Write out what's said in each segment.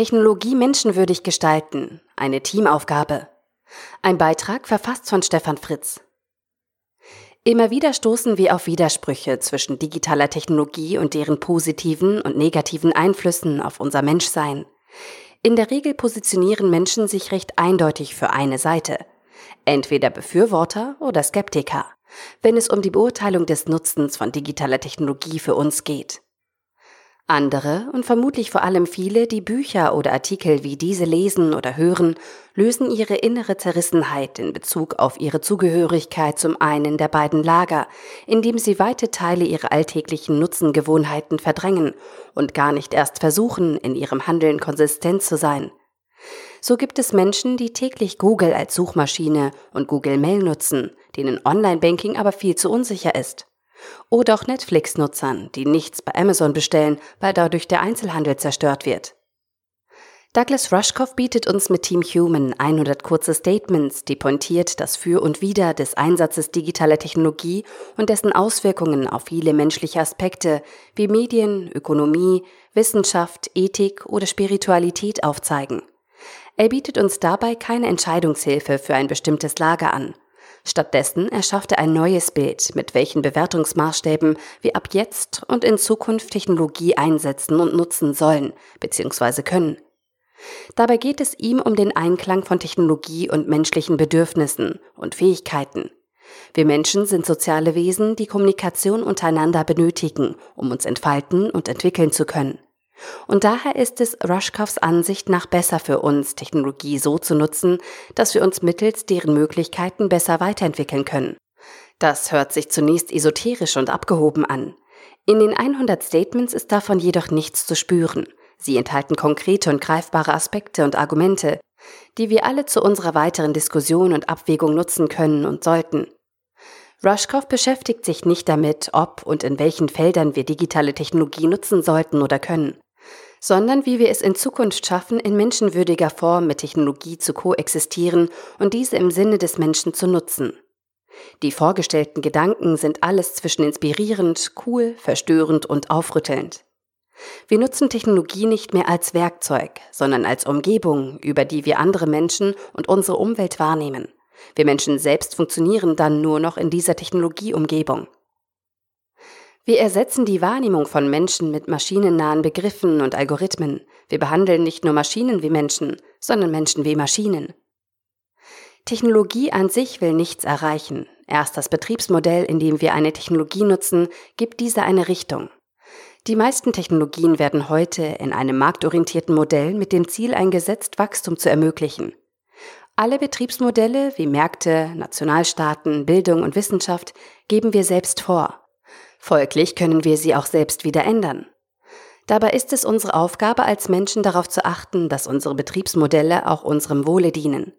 Technologie menschenwürdig gestalten. Eine Teamaufgabe. Ein Beitrag verfasst von Stefan Fritz. Immer wieder stoßen wir auf Widersprüche zwischen digitaler Technologie und deren positiven und negativen Einflüssen auf unser Menschsein. In der Regel positionieren Menschen sich recht eindeutig für eine Seite. Entweder Befürworter oder Skeptiker, wenn es um die Beurteilung des Nutzens von digitaler Technologie für uns geht. Andere und vermutlich vor allem viele, die Bücher oder Artikel wie diese lesen oder hören, lösen ihre innere Zerrissenheit in Bezug auf ihre Zugehörigkeit zum einen der beiden Lager, indem sie weite Teile ihrer alltäglichen Nutzengewohnheiten verdrängen und gar nicht erst versuchen, in ihrem Handeln konsistent zu sein. So gibt es Menschen, die täglich Google als Suchmaschine und Google Mail nutzen, denen Online-Banking aber viel zu unsicher ist. Oder auch Netflix-Nutzern, die nichts bei Amazon bestellen, weil dadurch der Einzelhandel zerstört wird. Douglas Rushkoff bietet uns mit Team Human 100 kurze Statements, die pointiert das Für und Wider des Einsatzes digitaler Technologie und dessen Auswirkungen auf viele menschliche Aspekte wie Medien, Ökonomie, Wissenschaft, Ethik oder Spiritualität aufzeigen. Er bietet uns dabei keine Entscheidungshilfe für ein bestimmtes Lager an. Stattdessen erschafft er ein neues Bild, mit welchen Bewertungsmaßstäben wir ab jetzt und in Zukunft Technologie einsetzen und nutzen sollen bzw. können. Dabei geht es ihm um den Einklang von Technologie und menschlichen Bedürfnissen und Fähigkeiten. Wir Menschen sind soziale Wesen, die Kommunikation untereinander benötigen, um uns entfalten und entwickeln zu können. Und daher ist es Rushkoffs Ansicht nach besser für uns, Technologie so zu nutzen, dass wir uns mittels deren Möglichkeiten besser weiterentwickeln können. Das hört sich zunächst esoterisch und abgehoben an. In den 100 Statements ist davon jedoch nichts zu spüren. Sie enthalten konkrete und greifbare Aspekte und Argumente, die wir alle zu unserer weiteren Diskussion und Abwägung nutzen können und sollten. Rushkoff beschäftigt sich nicht damit, ob und in welchen Feldern wir digitale Technologie nutzen sollten oder können sondern wie wir es in Zukunft schaffen, in menschenwürdiger Form mit Technologie zu koexistieren und diese im Sinne des Menschen zu nutzen. Die vorgestellten Gedanken sind alles zwischen inspirierend, cool, verstörend und aufrüttelnd. Wir nutzen Technologie nicht mehr als Werkzeug, sondern als Umgebung, über die wir andere Menschen und unsere Umwelt wahrnehmen. Wir Menschen selbst funktionieren dann nur noch in dieser Technologieumgebung. Wir ersetzen die Wahrnehmung von Menschen mit maschinennahen Begriffen und Algorithmen. Wir behandeln nicht nur Maschinen wie Menschen, sondern Menschen wie Maschinen. Technologie an sich will nichts erreichen. Erst das Betriebsmodell, in dem wir eine Technologie nutzen, gibt dieser eine Richtung. Die meisten Technologien werden heute in einem marktorientierten Modell mit dem Ziel eingesetzt, Wachstum zu ermöglichen. Alle Betriebsmodelle wie Märkte, Nationalstaaten, Bildung und Wissenschaft geben wir selbst vor. Folglich können wir sie auch selbst wieder ändern. Dabei ist es unsere Aufgabe als Menschen darauf zu achten, dass unsere Betriebsmodelle auch unserem Wohle dienen.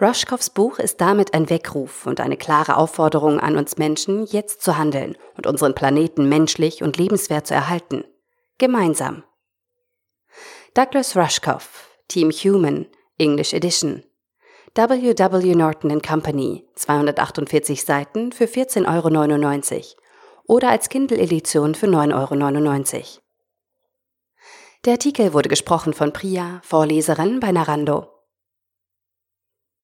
Rushkoffs Buch ist damit ein Weckruf und eine klare Aufforderung an uns Menschen, jetzt zu handeln und unseren Planeten menschlich und lebenswert zu erhalten. Gemeinsam. Douglas Rushkoff, Team Human, English Edition. W.W. Norton Company, 248 Seiten für 14,99 Euro oder als Kindle-Edition für 9,99 Euro. Der Artikel wurde gesprochen von Priya, Vorleserin bei Narando.